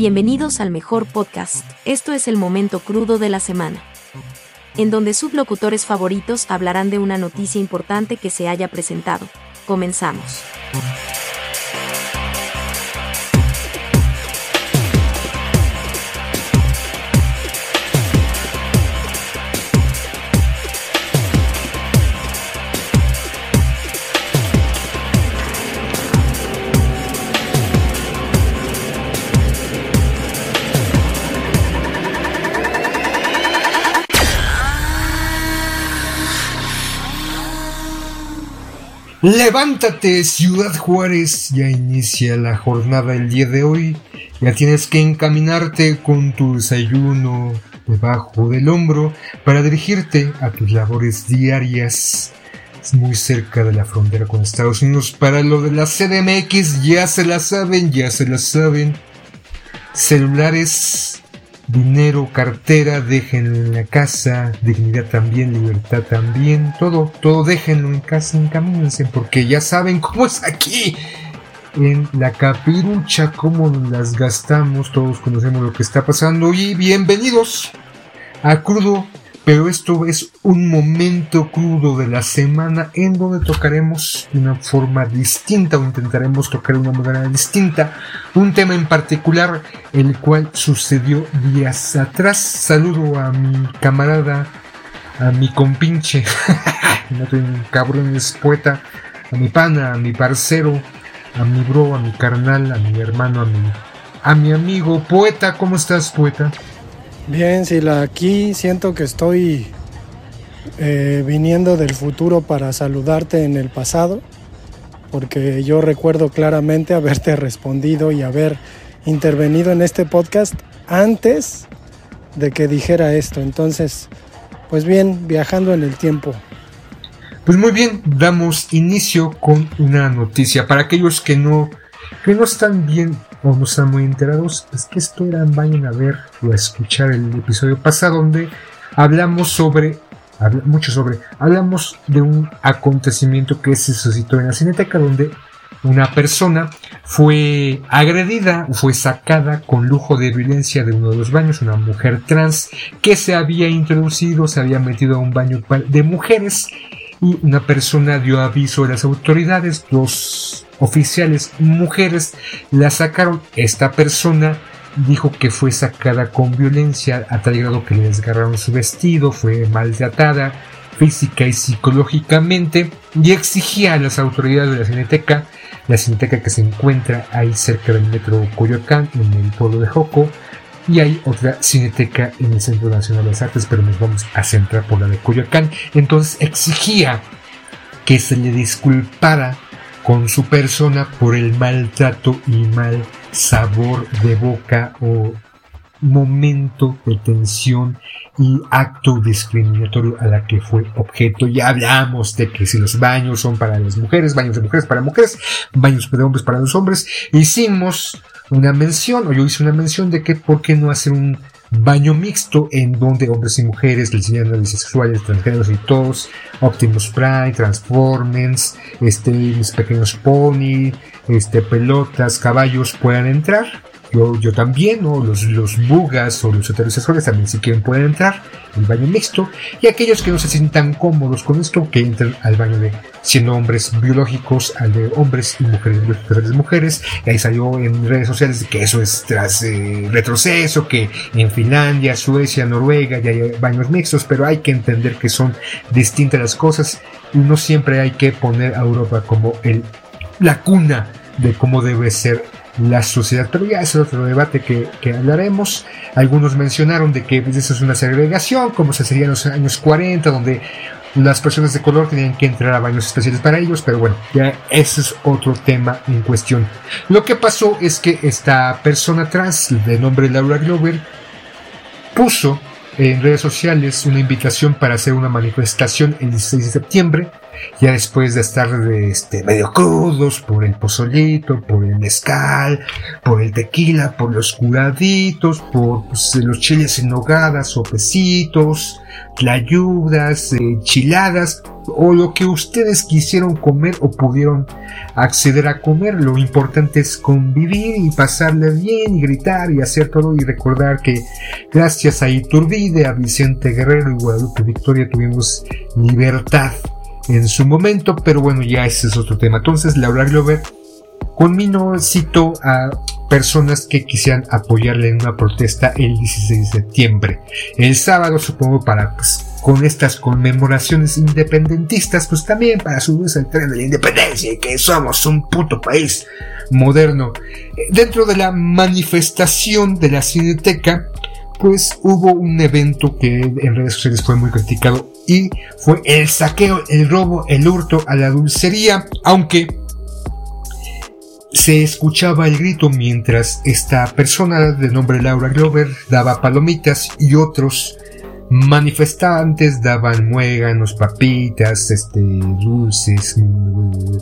Bienvenidos al mejor podcast. Esto es el momento crudo de la semana. En donde sublocutores favoritos hablarán de una noticia importante que se haya presentado. Comenzamos. Levántate, Ciudad Juárez, ya inicia la jornada el día de hoy. Ya tienes que encaminarte con tu desayuno debajo del hombro para dirigirte a tus labores diarias. Muy cerca de la frontera con Estados Unidos. Para lo de la CDMX, ya se la saben, ya se la saben. Celulares dinero, cartera, déjenlo en la casa, dignidad también, libertad también, todo, todo déjenlo en casa, encamínense, porque ya saben cómo es aquí. En la capirucha, cómo las gastamos, todos conocemos lo que está pasando y bienvenidos a Crudo pero esto es un momento crudo de la semana en donde tocaremos de una forma distinta o intentaremos tocar de una manera distinta un tema en particular el cual sucedió días atrás. Saludo a mi camarada, a mi compinche, no tengo cabrón, es poeta, a mi pana, a mi parcero, a mi bro, a mi carnal, a mi hermano, a mi, a mi amigo, poeta, ¿cómo estás, poeta? Bien, Sila, aquí siento que estoy eh, viniendo del futuro para saludarte en el pasado, porque yo recuerdo claramente haberte respondido y haber intervenido en este podcast antes de que dijera esto. Entonces, pues bien, viajando en el tiempo. Pues muy bien, damos inicio con una noticia para aquellos que no que no están bien no están muy enterados, es que esto era, vayan a ver o a escuchar el episodio pasado donde hablamos sobre, mucho sobre, hablamos de un acontecimiento que se suscitó en la Cineteca donde una persona fue agredida, fue sacada con lujo de violencia de uno de los baños, una mujer trans que se había introducido, se había metido a un baño de mujeres y una persona dio aviso a las autoridades, dos oficiales mujeres la sacaron. Esta persona dijo que fue sacada con violencia a tal grado que le desgarraron su vestido, fue maltratada física y psicológicamente y exigía a las autoridades de la Cineteca, la Cineteca que se encuentra ahí cerca del metro Coyoacán, en el pueblo de Joco, y hay otra cineteca en el Centro Nacional de las Artes, pero nos vamos a centrar por la de Coyoacán. Entonces exigía que se le disculpara con su persona por el maltrato y mal sabor de boca o momento de tensión y acto discriminatorio a la que fue objeto. Ya hablamos de que si los baños son para las mujeres, baños de mujeres para mujeres, baños de hombres para los hombres, hicimos una mención, o yo hice una mención de que por qué no hacer un baño mixto en donde hombres y mujeres, lesbianas, bisexuales, transgéneros y todos, Optimus Prime, Transformers, este, mis pequeños pony, este, pelotas, caballos puedan entrar yo, yo también, o los, los bugas o los heterosexuales también si quieren pueden entrar el baño mixto. Y aquellos que no se sientan cómodos con esto que entren al baño de siendo hombres biológicos al de hombres y mujeres biológicas de mujeres. Y ahí salió en redes sociales que eso es tras eh, retroceso que en Finlandia, Suecia, Noruega ya hay baños mixtos pero hay que entender que son distintas las cosas. Y no siempre hay que poner a Europa como el la cuna de cómo debe ser la sociedad. Pero ya es otro debate que, hablaremos. Algunos mencionaron de que pues, eso es una segregación, como se sería en los años 40, donde las personas de color tenían que entrar a baños especiales para ellos, pero bueno, ya ese es otro tema en cuestión. Lo que pasó es que esta persona trans, de nombre Laura Glover, puso en redes sociales una invitación para hacer una manifestación el 16 de septiembre ya después de estar este, medio crudos por el pozolito, por el mezcal, por el tequila, por los curaditos, por pues, los chiles en nogada, sopecitos, tlayudas, enchiladas, o lo que ustedes quisieron comer o pudieron acceder a comer. Lo importante es convivir y pasarle bien y gritar y hacer todo y recordar que gracias a Iturbide, a Vicente Guerrero y Guadalupe Victoria tuvimos libertad en su momento, pero bueno, ya ese es otro tema. Entonces, Laura Glover Conmino cito a personas que quisieran apoyarle en una protesta el 16 de septiembre. El sábado, supongo, para pues, con estas conmemoraciones independentistas, pues también para subirse al tren de la independencia y que somos un puto país moderno. Dentro de la manifestación de la Cineteca, pues hubo un evento que en redes sociales fue muy criticado y fue el saqueo, el robo, el hurto a la dulcería, aunque se escuchaba el grito mientras esta persona de nombre Laura Glover daba palomitas y otros manifestantes daban muéganos, papitas, este, dulces,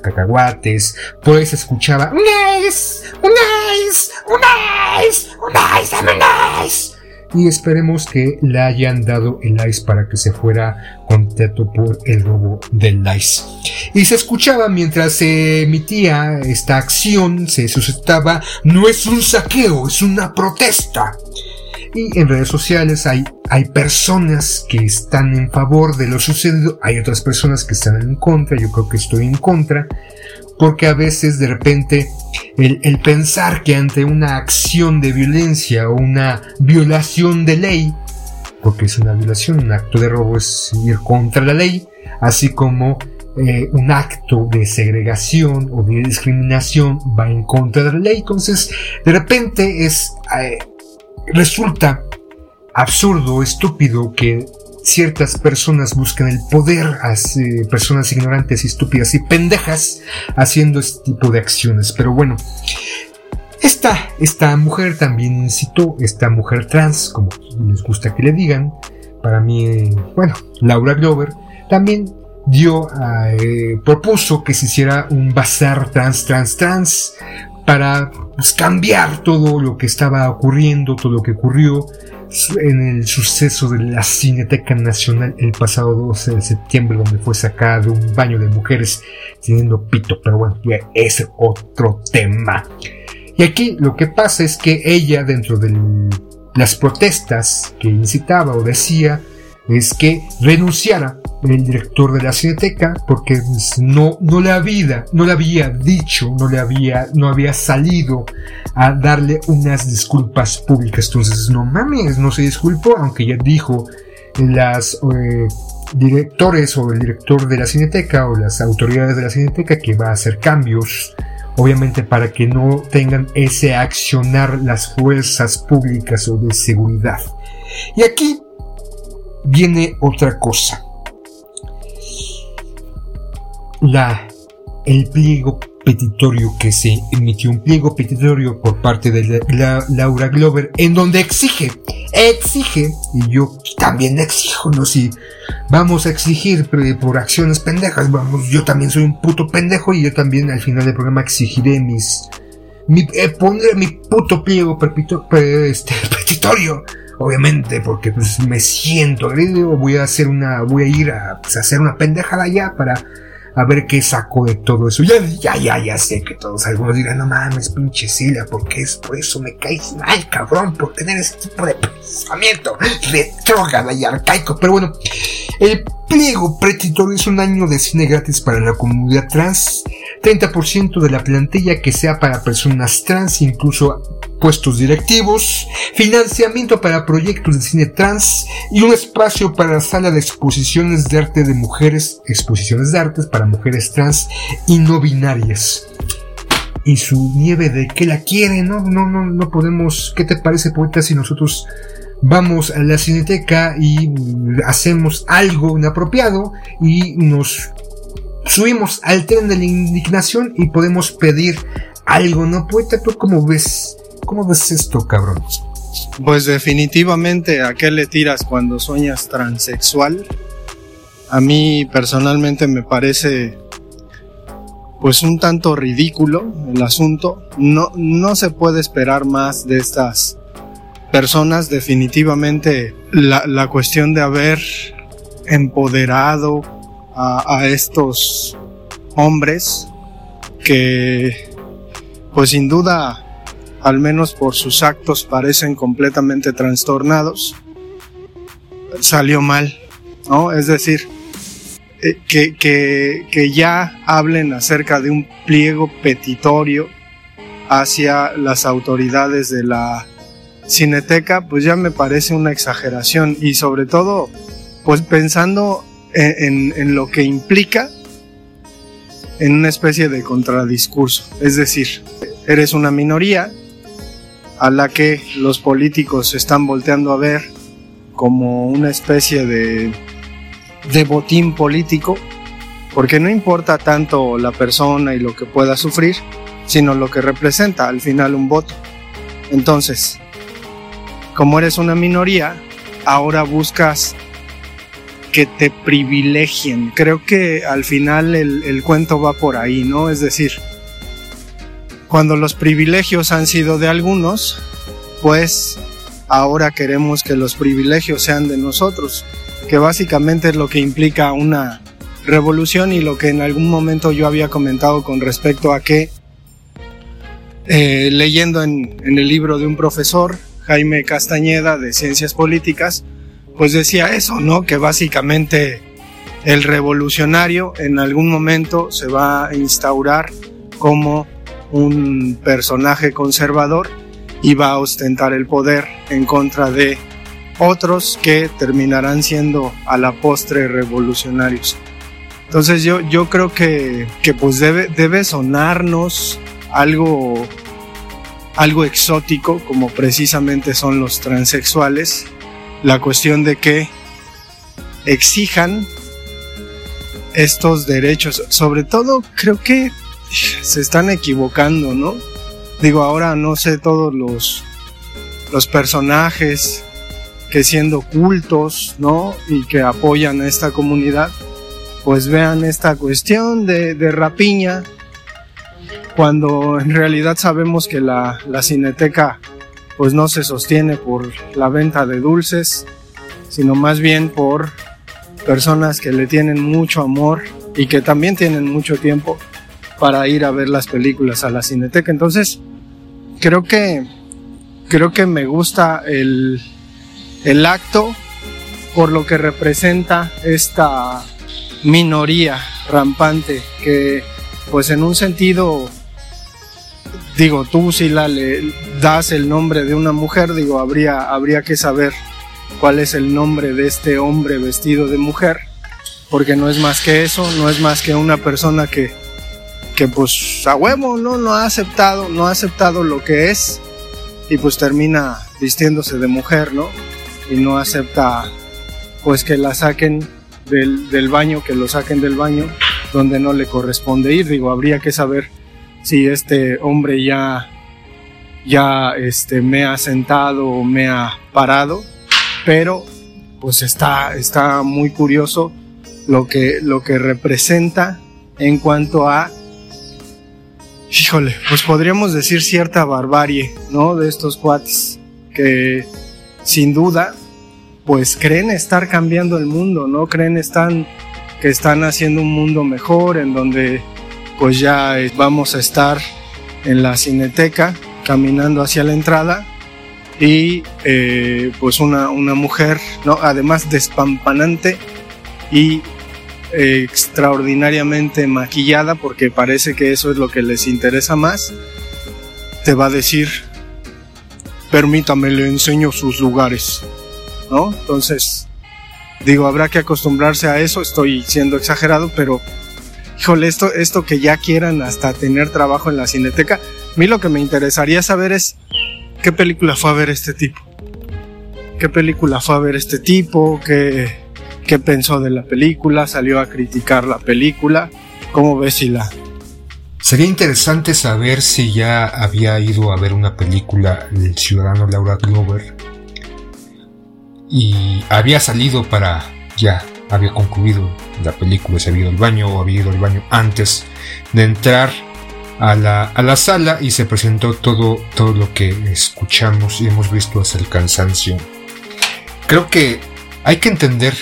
cacahuates. Por ahí se escuchaba un ice, un ice, un ice, un ice, un ice y esperemos que le hayan dado el ice para que se fuera contento por el robo del ice. Y se escuchaba mientras se emitía esta acción, se suscitaba, no es un saqueo, es una protesta. Y en redes sociales hay, hay personas que están en favor de lo sucedido, hay otras personas que están en contra, yo creo que estoy en contra, porque a veces de repente el, pensar que ante una acción de violencia o una violación de ley, porque es una violación, un acto de robo es ir contra la ley, así como eh, un acto de segregación o de discriminación va en contra de la ley. Entonces, de repente es, eh, resulta absurdo, estúpido que ciertas personas buscan el poder, personas ignorantes y estúpidas y pendejas haciendo este tipo de acciones. Pero bueno, esta, esta mujer también incitó, esta mujer trans, como les gusta que le digan, para mí, bueno, Laura Glover, también dio, eh, propuso que se hiciera un bazar trans, trans, trans, para pues, cambiar todo lo que estaba ocurriendo, todo lo que ocurrió, en el suceso de la Cineteca Nacional el pasado 12 de septiembre, donde fue sacado un baño de mujeres teniendo pito, pero bueno, ya es otro tema. Y aquí lo que pasa es que ella, dentro de las protestas que incitaba o decía, es que renunciara el director de la Cineteca porque no, no le había, no le había dicho, no le había, no había salido a darle unas disculpas públicas. Entonces, no mames, no se disculpó, aunque ya dijo las eh, directores o el director de la Cineteca o las autoridades de la Cineteca que va a hacer cambios obviamente para que no tengan ese accionar las fuerzas públicas o de seguridad. Y aquí viene otra cosa la, el pliego petitorio que se emitió, un pliego petitorio por parte de la, Laura Glover, en donde exige, exige, y yo también exijo, no si vamos a exigir por acciones pendejas, vamos, yo también soy un puto pendejo y yo también al final del programa exigiré mis, mi, eh, pondré mi puto pliego este, petitorio obviamente, porque pues me siento agredido, voy a hacer una, voy a ir a, pues, a hacer una pendejada ya para a ver qué sacó de todo eso. Ya, ya, ya, ya sé que todos algunos dirán, no mames, pinche Celia, porque es por eso me caes mal, cabrón, por tener ese tipo de pensamiento retrógrado y arcaico. Pero bueno, el pliego pretitorio es un año de cine gratis para la comunidad trans, 30% de la plantilla que sea para personas trans, incluso puestos directivos, financiamiento para proyectos de cine trans y un espacio para la sala de exposiciones de arte de mujeres, exposiciones de artes para mujeres trans y no binarias. Y su nieve de que la quiere, no, no, no, no podemos. ¿Qué te parece, poeta, si nosotros vamos a la cineteca y hacemos algo inapropiado y nos subimos al tren de la indignación y podemos pedir algo, ¿no? Poeta, ¿tú cómo ves ¿Cómo ves esto, cabrón? Pues definitivamente, ¿a qué le tiras cuando sueñas transexual? A mí personalmente me parece pues un tanto ridículo el asunto. No, no se puede esperar más de estas personas. Definitivamente la, la cuestión de haber empoderado a, estos hombres que, pues sin duda, al menos por sus actos parecen completamente trastornados, salió mal, ¿no? Es decir, eh, que, que, que, ya hablen acerca de un pliego petitorio hacia las autoridades de la cineteca, pues ya me parece una exageración y sobre todo, pues pensando en, lo que implica en una especie de contradiscurso. Es decir, eres una minoría a la que los políticos están volteando a ver como una especie de, de botín político, porque no importa tanto la persona y lo que pueda sufrir, sino lo que representa al final un voto. Entonces, como eres una minoría, ahora buscas que te privilegien. Creo que al final el, cuento va por ahí, ¿no? Es decir, cuando los privilegios han sido de algunos, pues ahora queremos que los privilegios sean de nosotros, que básicamente es lo que implica una revolución y lo que en algún momento yo había comentado con respecto a que, eh, leyendo en el libro de un profesor, Jaime Castañeda, de Ciencias Políticas, pues decía eso, ¿no? Que básicamente el revolucionario en algún momento se va a instaurar como un personaje conservador y va a ostentar el poder en contra de otros que terminarán siendo a la postre revolucionarios. Entonces yo, yo creo que, que pues debe, debe sonarnos algo, algo exótico como precisamente son los transexuales la cuestión de que exijan estos derechos. Sobre todo creo que se están equivocando, ¿no? Digo, ahora no sé todos los, los personajes que siendo cultos, ¿no? Y que apoyan a esta comunidad, pues vean esta cuestión de, de rapiña, cuando en realidad sabemos que la, la cineteca pues no se sostiene por la venta de dulces, sino más bien por personas que le tienen mucho amor y que también tienen mucho tiempo para ir a ver las películas a la cineteca. Entonces, creo que creo que me gusta el, el acto por lo que representa esta minoría rampante que pues en un sentido digo, tú si la le das el nombre de una mujer, digo, habría, habría que saber cuál es el nombre de este hombre vestido de mujer, porque no es más que eso, no es más que una persona que, que pues a huevo, ¿no? No ha aceptado, no ha aceptado lo que es y pues termina vistiéndose de mujer, ¿no? Y no acepta pues que la saquen del, del baño, que lo saquen del baño donde no le corresponde ir, digo, habría que saber si este hombre ya, ya este, me ha sentado o me ha parado, pero pues está, está muy curioso lo que, lo que representa en cuanto a, híjole, pues podríamos decir cierta barbarie, ¿no? De estos cuates que sin duda, pues creen estar cambiando el mundo, ¿no? Creen están, que están haciendo un mundo mejor en donde pues ya vamos a estar en la cineteca caminando hacia la entrada y eh, pues una, una, mujer, ¿no? además despampanante y eh, extraordinariamente maquillada porque parece que eso es lo que les interesa más, te va a decir, permítame, le enseño sus lugares, ¿no? Entonces, digo, habrá que acostumbrarse a eso, estoy siendo exagerado, pero híjole, esto, esto que ya quieran hasta tener trabajo en la cineteca, a mí lo que me interesaría saber es qué película fue a ver este tipo. ¿Qué película fue a ver este tipo? ¿Qué, qué pensó de la película? ¿Salió a criticar la película? ¿Cómo ves, la Sería interesante saber si ya había ido a ver una película el ciudadano Laura Glover y había salido para ya había concluido la película, se había ido al baño o había ido al baño antes de entrar a la, a la sala y se presentó todo, todo lo que escuchamos y hemos visto hasta el cansancio. Creo que hay que entender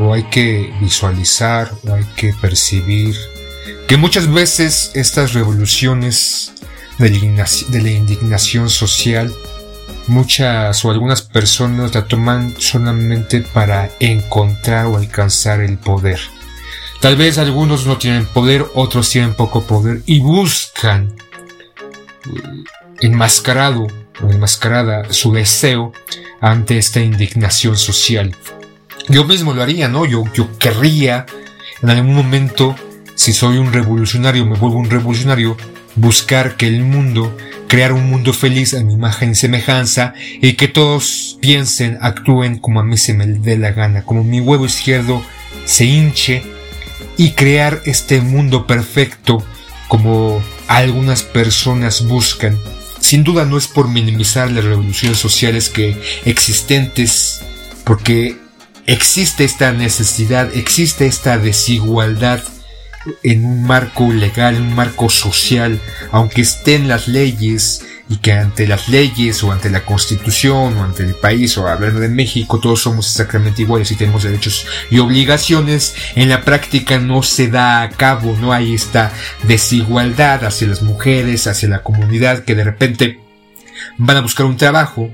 o hay que visualizar o hay que percibir que muchas veces estas revoluciones de la indignación social muchas o algunas personas la toman solamente para encontrar o alcanzar el poder. Tal vez algunos no tienen poder, otros tienen poco poder y buscan eh, enmascarado o enmascarada su deseo ante esta indignación social. Yo mismo lo haría, ¿no? Yo, yo querría en algún momento, si soy un revolucionario, me vuelvo un revolucionario, buscar que el mundo, crear un mundo feliz a mi imagen y semejanza y que todos piensen, actúen como a mí se me dé la gana, como mi huevo izquierdo se hinche y crear este mundo perfecto como algunas personas buscan. Sin duda no es por minimizar las revoluciones sociales que existentes, porque existe esta necesidad, existe esta desigualdad en un marco legal, un marco social, aunque estén las leyes y que ante las leyes o ante la constitución o ante el país o hablando de México todos somos exactamente iguales y tenemos derechos y obligaciones, en la práctica no se da a cabo, no hay esta desigualdad hacia las mujeres, hacia la comunidad que de repente van a buscar un trabajo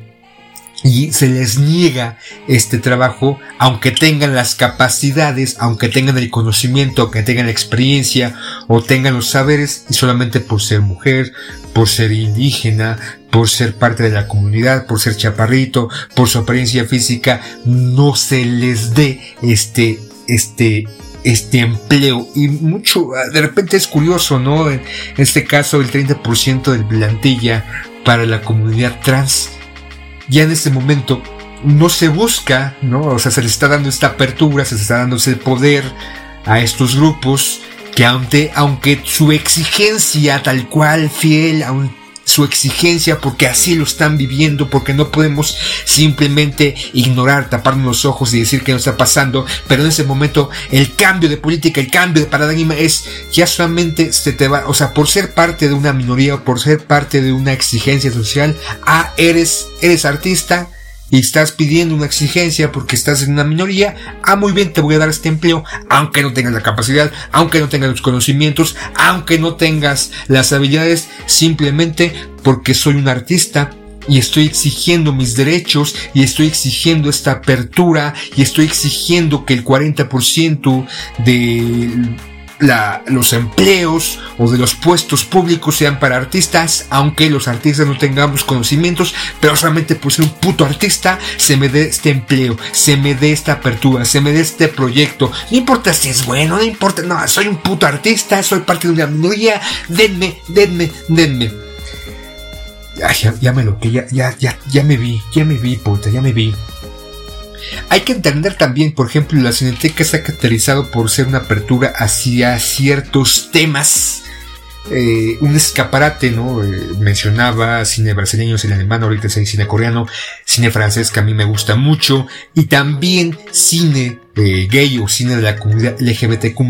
y se les niega este trabajo aunque tengan las capacidades, aunque tengan el conocimiento, aunque tengan la experiencia o tengan los saberes y solamente por ser mujer, por ser indígena, por ser parte de la comunidad, por ser chaparrito, por su apariencia física, no se les dé este, este, este empleo y mucho, de repente es curioso, ¿no? En este caso el 30% de plantilla para la comunidad trans ya en este momento no se busca, ¿no? O sea, se les está dando esta apertura, se les está dando ese poder a estos grupos que aunque, aunque su exigencia tal cual, fiel, su exigencia porque así lo están viviendo, porque no podemos simplemente ignorar, taparnos los ojos y decir que no está pasando, pero en ese momento el cambio de política, el cambio de paradigma es ya solamente se te va, o sea, por ser parte de una minoría o por ser parte de una exigencia social, ah, eres, eres artista, y estás pidiendo una exigencia porque estás en una minoría, ah, muy bien, te voy a dar este empleo, aunque no tengas la capacidad, aunque no tengas los conocimientos, aunque no tengas las habilidades, simplemente porque soy un artista y estoy exigiendo mis derechos y estoy exigiendo esta apertura y estoy exigiendo que el 40% de los empleos o de los puestos públicos sean para artistas, aunque los artistas no tengamos conocimientos, pero solamente por ser un puto artista se me dé este empleo, se me dé esta apertura, se me dé este proyecto. No importa si es bueno, no importa, no, soy un puto artista, soy parte de una minoría, denme, denme, denme. Ya, ya, me lo que ya, ya, ya, me vi, ya me vi, ya me vi. Hay que entender también, por ejemplo, la Cineteca se ha caracterizado por ser una apertura hacia ciertos temas. Eh, un escaparate, ¿no? Eh, mencionaba cine brasileño, cine alemán, ahorita es cine coreano, cine francés que a mí me gusta mucho, y también cine eh, gay o cine de la comunidad LGBTQ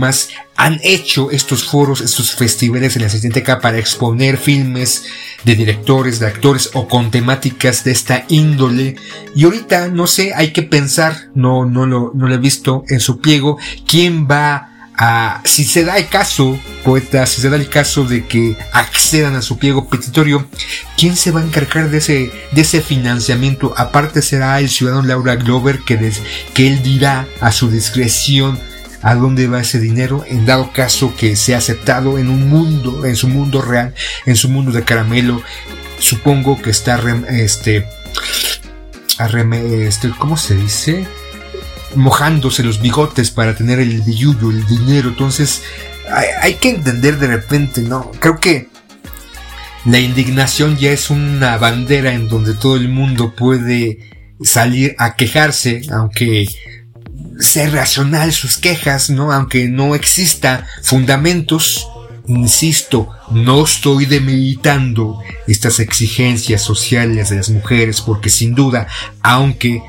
han hecho estos foros, estos festivales en la Cineteca para exponer filmes de directores, de actores o con temáticas de esta índole. Y ahorita, no sé, hay que pensar, no, no lo, no lo he visto en su pliego, quién va a, si se da el caso, poeta, si se da el caso de que accedan a su pliego petitorio, ¿quién se va a encargar de ese, de ese financiamiento? Aparte será el ciudadano Laura Glover que, que él dirá a su discreción a dónde va ese dinero en dado caso que sea aceptado en un mundo, en su mundo real, en su mundo de caramelo. Supongo que está este, este, ¿cómo se dice? Mojándose los bigotes para tener el billuyo, el dinero. Entonces, hay, que entender de repente, ¿no? Creo que la indignación ya es una bandera en donde todo el mundo puede salir a quejarse, aunque ser racional sus quejas, ¿no? Aunque no exista fundamentos, insisto, no estoy debilitando estas exigencias sociales de las mujeres porque sin duda, aunque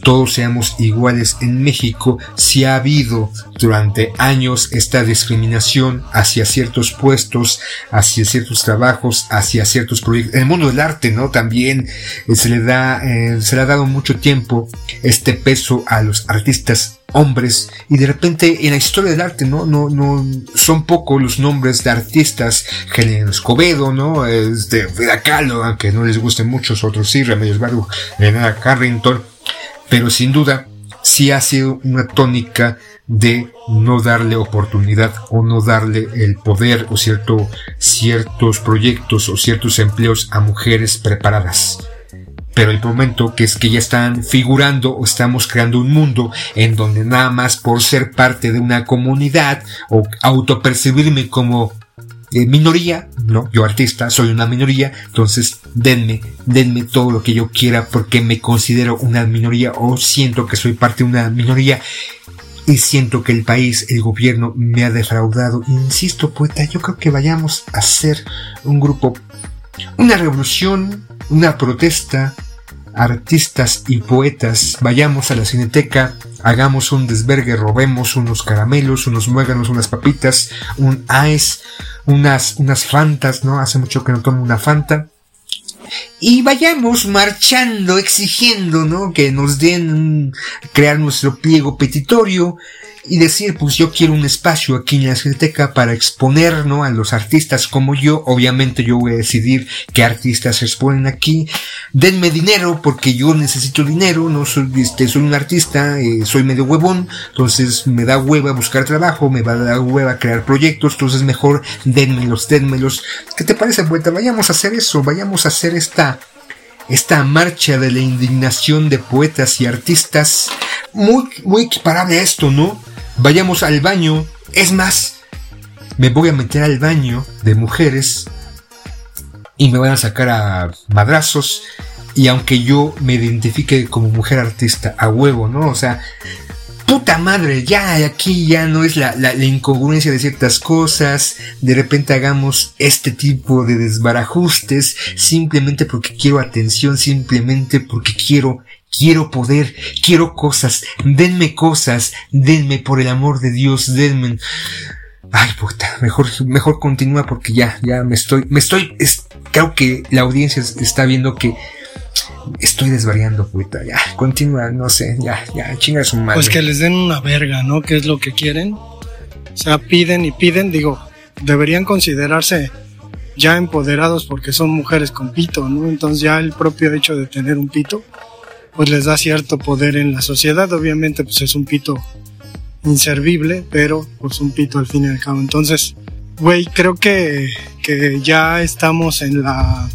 todos seamos iguales en México, si ha habido durante años esta discriminación hacia ciertos puestos, hacia ciertos trabajos, hacia ciertos proyectos. En el mundo del arte, ¿no? También eh, se le da, eh, se le ha dado mucho tiempo este peso a los artistas hombres y de repente en la historia del arte no no no son pocos los nombres de artistas Helen Escobedo no es de Frida Kahlo aunque no les gusten muchos otros sí Remedios Varo Leonard Carrington pero sin duda sí ha sido una tónica de no darle oportunidad o no darle el poder o cierto, ciertos proyectos o ciertos empleos a mujeres preparadas. Pero el momento que es que ya están figurando o estamos creando un mundo en donde nada más por ser parte de una comunidad o autopercibirme como minoría, no, yo artista soy una minoría, entonces denme, denme todo lo que yo quiera porque me considero una minoría o siento que soy parte de una minoría y siento que el país, el gobierno me ha defraudado. Insisto, poeta, yo creo que vayamos a hacer un grupo, una revolución, una protesta, artistas y poetas, vayamos a la cineteca, hagamos un desvergue, robemos unos caramelos, unos muéganos, unas papitas, un ice, unas, unas fantas, ¿no? Hace mucho que no tomo una fanta y vayamos marchando, exigiendo, ¿no? Que nos den, crear nuestro pliego petitorio y decir, pues yo quiero un espacio aquí en la Cineteca para exponer, ¿no? A los artistas como yo. Obviamente yo voy a decidir qué artistas se exponen aquí. Denme dinero porque yo necesito dinero, no soy, este, soy un artista, eh, soy medio huevón, entonces me da hueva buscar trabajo, me va a dar hueva crear proyectos, entonces mejor denmelos, denmelos. ¿Qué te parece, poeta? Vayamos a hacer eso, vayamos a hacer esta esta marcha de la indignación de poetas y artistas, muy, muy equiparable a esto, ¿no? Vayamos al baño, es más, me voy a meter al baño de mujeres y me van a sacar a madrazos y aunque yo me identifique como mujer artista a huevo, ¿no? O sea, puta madre, ya aquí ya no es la, la, incongruencia de ciertas cosas, de repente hagamos este tipo de desbarajustes simplemente porque quiero atención, simplemente porque quiero, quiero poder, quiero cosas, denme cosas, denme por el amor de Dios, denme... Ay, puta, mejor, mejor continúa porque ya, ya me estoy, me estoy, creo que la audiencia está viendo que Estoy desvariando, puta. Ya, continúa, no sé, ya, ya, chinga su madre. Pues que les den una verga, ¿no? Que es lo que quieren. O sea, piden y piden, digo, deberían considerarse ya empoderados porque son mujeres con pito, ¿no? Entonces ya el propio hecho de tener un pito, pues les da cierto poder en la sociedad. Obviamente, pues es un pito inservible, pero pues un pito al fin y al cabo. Entonces, güey, creo que, que ya estamos en la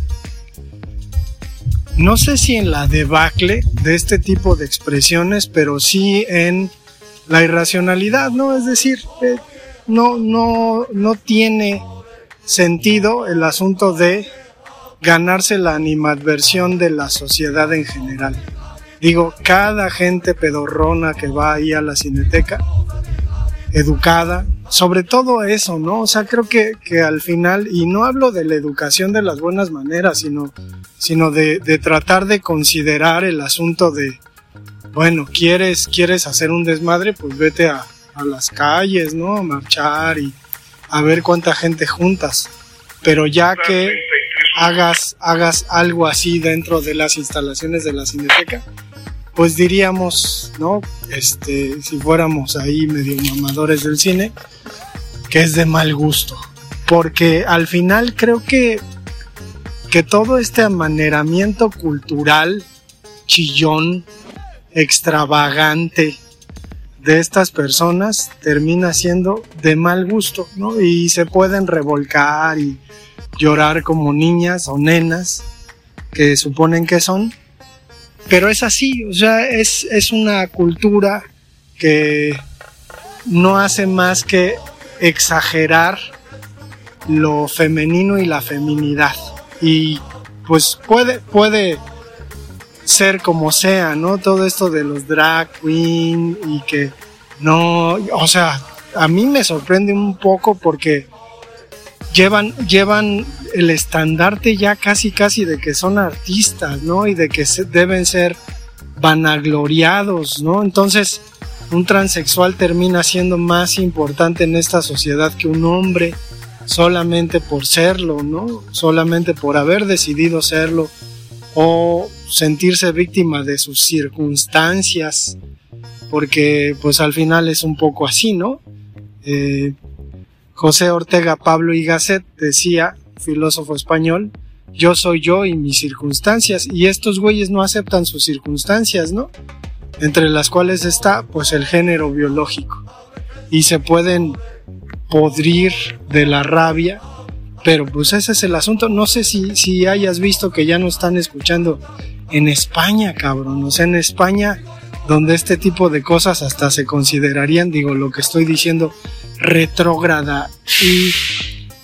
no sé si en la debacle de este tipo de expresiones, pero sí en la irracionalidad, ¿no? Es decir, eh, no, no, no tiene sentido el asunto de ganarse la animadversión de la sociedad en general. Digo, cada gente pedorrona que va ahí a la cineteca, educada, sobre todo eso, ¿no? O sea, creo que, que, al final, y no hablo de la educación de las buenas maneras, sino, sino de, de tratar de considerar el asunto de, bueno, quieres, quieres hacer un desmadre, pues vete a, a las calles, ¿no? A marchar y a ver cuánta gente juntas. Pero ya que hagas, hagas algo así dentro de las instalaciones de la Cineteca, pues diríamos, ¿no? Este, si fuéramos ahí medio mamadores del cine, que es de mal gusto. Porque al final creo que, que todo este amaneramiento cultural, chillón, extravagante de estas personas termina siendo de mal gusto, ¿no? Y se pueden revolcar y llorar como niñas o nenas que suponen que son, pero es así, o sea, es, es una cultura que no hace más que exagerar lo femenino y la feminidad. Y pues puede, puede ser como sea, ¿no? Todo esto de los drag queen y que no, o sea, a mí me sorprende un poco porque llevan, llevan el estandarte ya casi casi de que son artistas, ¿no? Y de que deben ser vanagloriados, ¿no? Entonces, un transexual termina siendo más importante en esta sociedad que un hombre solamente por serlo, ¿no? Solamente por haber decidido serlo o sentirse víctima de sus circunstancias porque pues al final es un poco así, ¿no? Eh, José Ortega Pablo y Gasset decía, filósofo español, yo soy yo y mis circunstancias, y estos güeyes no aceptan sus circunstancias, ¿no? Entre las cuales está pues el género biológico, y se pueden podrir de la rabia, pero pues ese es el asunto, no sé si, si hayas visto que ya no están escuchando en España, cabrón, o sea, en España donde este tipo de cosas hasta se considerarían, digo, lo que estoy diciendo, retrógrada y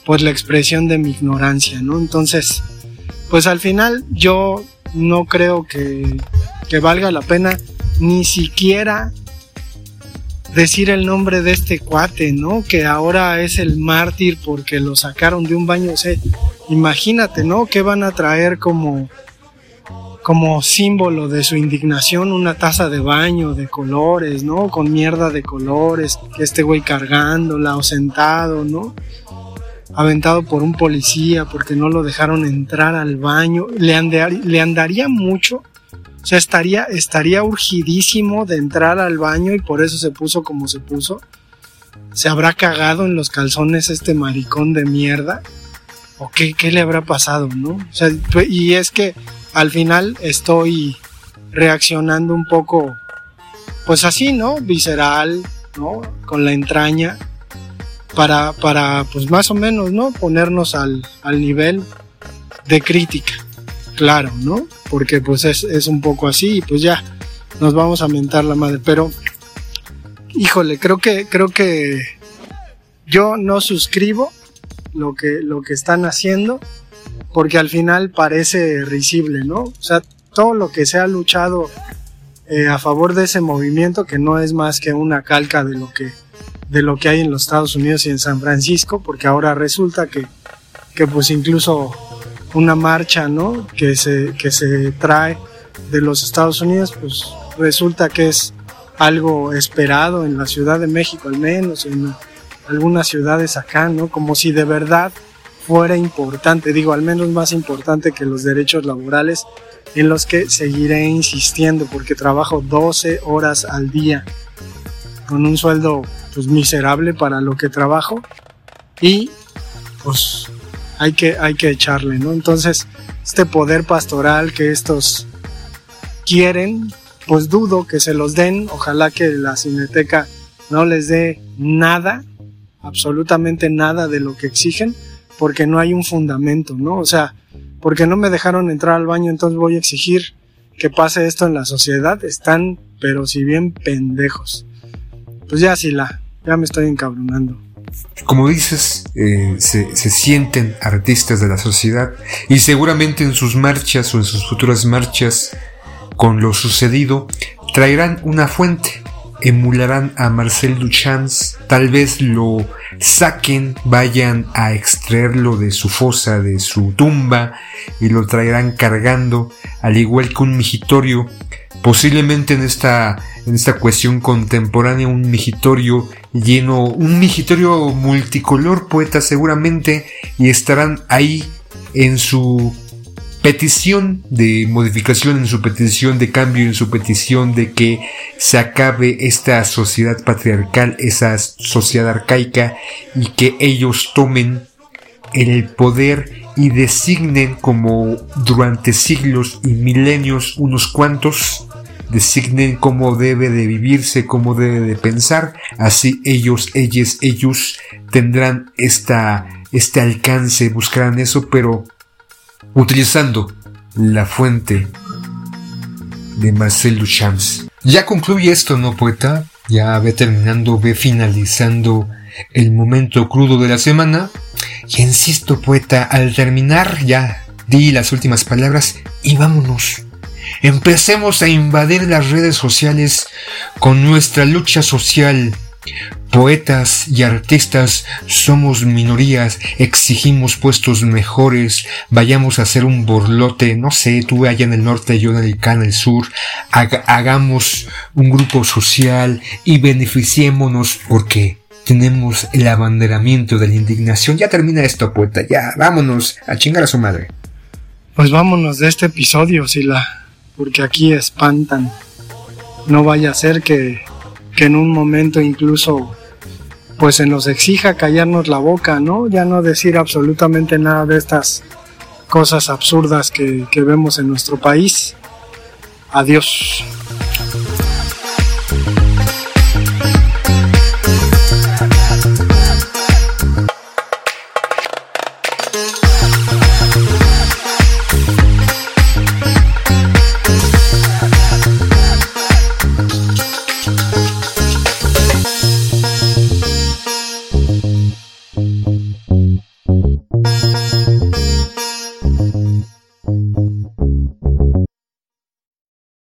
pues la expresión de mi ignorancia, ¿no? Entonces, pues al final yo no creo que, que valga la pena ni siquiera decir el nombre de este cuate, ¿no? Que ahora es el mártir porque lo sacaron de un baño. O sea, imagínate, ¿no? Que van a traer como como símbolo de su indignación una taza de baño de colores, ¿no? Con mierda de colores, que este güey cargándola o sentado, ¿no? Aventado por un policía porque no lo dejaron entrar al baño. Le, le andaría mucho, o sea, estaría, estaría urgidísimo de entrar al baño y por eso se puso como se puso. Se habrá cagado en los calzones este maricón de mierda. ¿O qué, qué le habrá pasado, no? O sea, y es que al final estoy reaccionando un poco, pues así, ¿no? Visceral, ¿no? Con la entraña, para, para pues más o menos, ¿no? Ponernos al, al nivel de crítica, claro, ¿no? Porque pues es, es un poco así y pues ya nos vamos a mentar la madre, pero híjole, creo que, creo que yo no suscribo lo que, lo que están haciendo porque al final parece risible, ¿no? O sea, todo lo que se ha luchado eh, a favor de ese movimiento, que no es más que una calca de lo que, de lo que hay en los Estados Unidos y en San Francisco, porque ahora resulta que, que pues incluso una marcha, ¿no? Que se, que se trae de los Estados Unidos, pues resulta que es algo esperado en la Ciudad de México al menos, en algunas ciudades acá, ¿no? Como si de verdad fuera importante, digo, al menos más importante que los derechos laborales en los que seguiré insistiendo porque trabajo 12 horas al día con un sueldo pues miserable para lo que trabajo y pues hay que, hay que echarle, ¿no? Entonces, este poder pastoral que estos quieren, pues dudo que se los den, ojalá que la cineteca no les dé nada, absolutamente nada de lo que exigen, porque no hay un fundamento, ¿no? O sea, porque no me dejaron entrar al baño, entonces voy a exigir que pase esto en la sociedad. Están, pero si bien pendejos. Pues ya sí la, ya me estoy encabronando. Como dices, eh, se, se sienten artistas de la sociedad y seguramente en sus marchas o en sus futuras marchas con lo sucedido traerán una fuente emularán a Marcel Duchamp, tal vez lo saquen, vayan a extraerlo de su fosa, de su tumba y lo traerán cargando, al igual que un migitorio, posiblemente en esta, en esta cuestión contemporánea, un migitorio lleno, un migitorio multicolor, poeta seguramente, y estarán ahí en su petición de modificación, en su petición de cambio, en su petición de que se acabe esta sociedad patriarcal, esa sociedad arcaica y que ellos tomen el poder y designen como durante siglos y milenios unos cuantos designen cómo debe de vivirse, cómo debe de pensar, así ellos, ellos, ellos tendrán esta, este alcance, buscarán eso, pero utilizando la fuente de Marcel Duchamp. Ya concluye esto, ¿no, poeta? Ya ve terminando, ve finalizando el momento crudo de la semana. Y insisto, poeta, al terminar ya di las últimas palabras y vámonos. Empecemos a invadir las redes sociales con nuestra lucha social Poetas y artistas somos minorías, exigimos puestos mejores, vayamos a hacer un borlote, no sé, tú allá en el norte, yo en el en el sur, hagamos un grupo social y beneficiémonos porque tenemos el abanderamiento de la indignación. Ya termina esto, poeta, ya, vámonos a chingar a su madre. Pues vámonos de este episodio, Sila, porque aquí espantan. No vaya a ser que que en un momento incluso pues se nos exija callarnos la boca, ¿no? Ya no decir absolutamente nada de estas cosas absurdas que, que vemos en nuestro país. Adiós.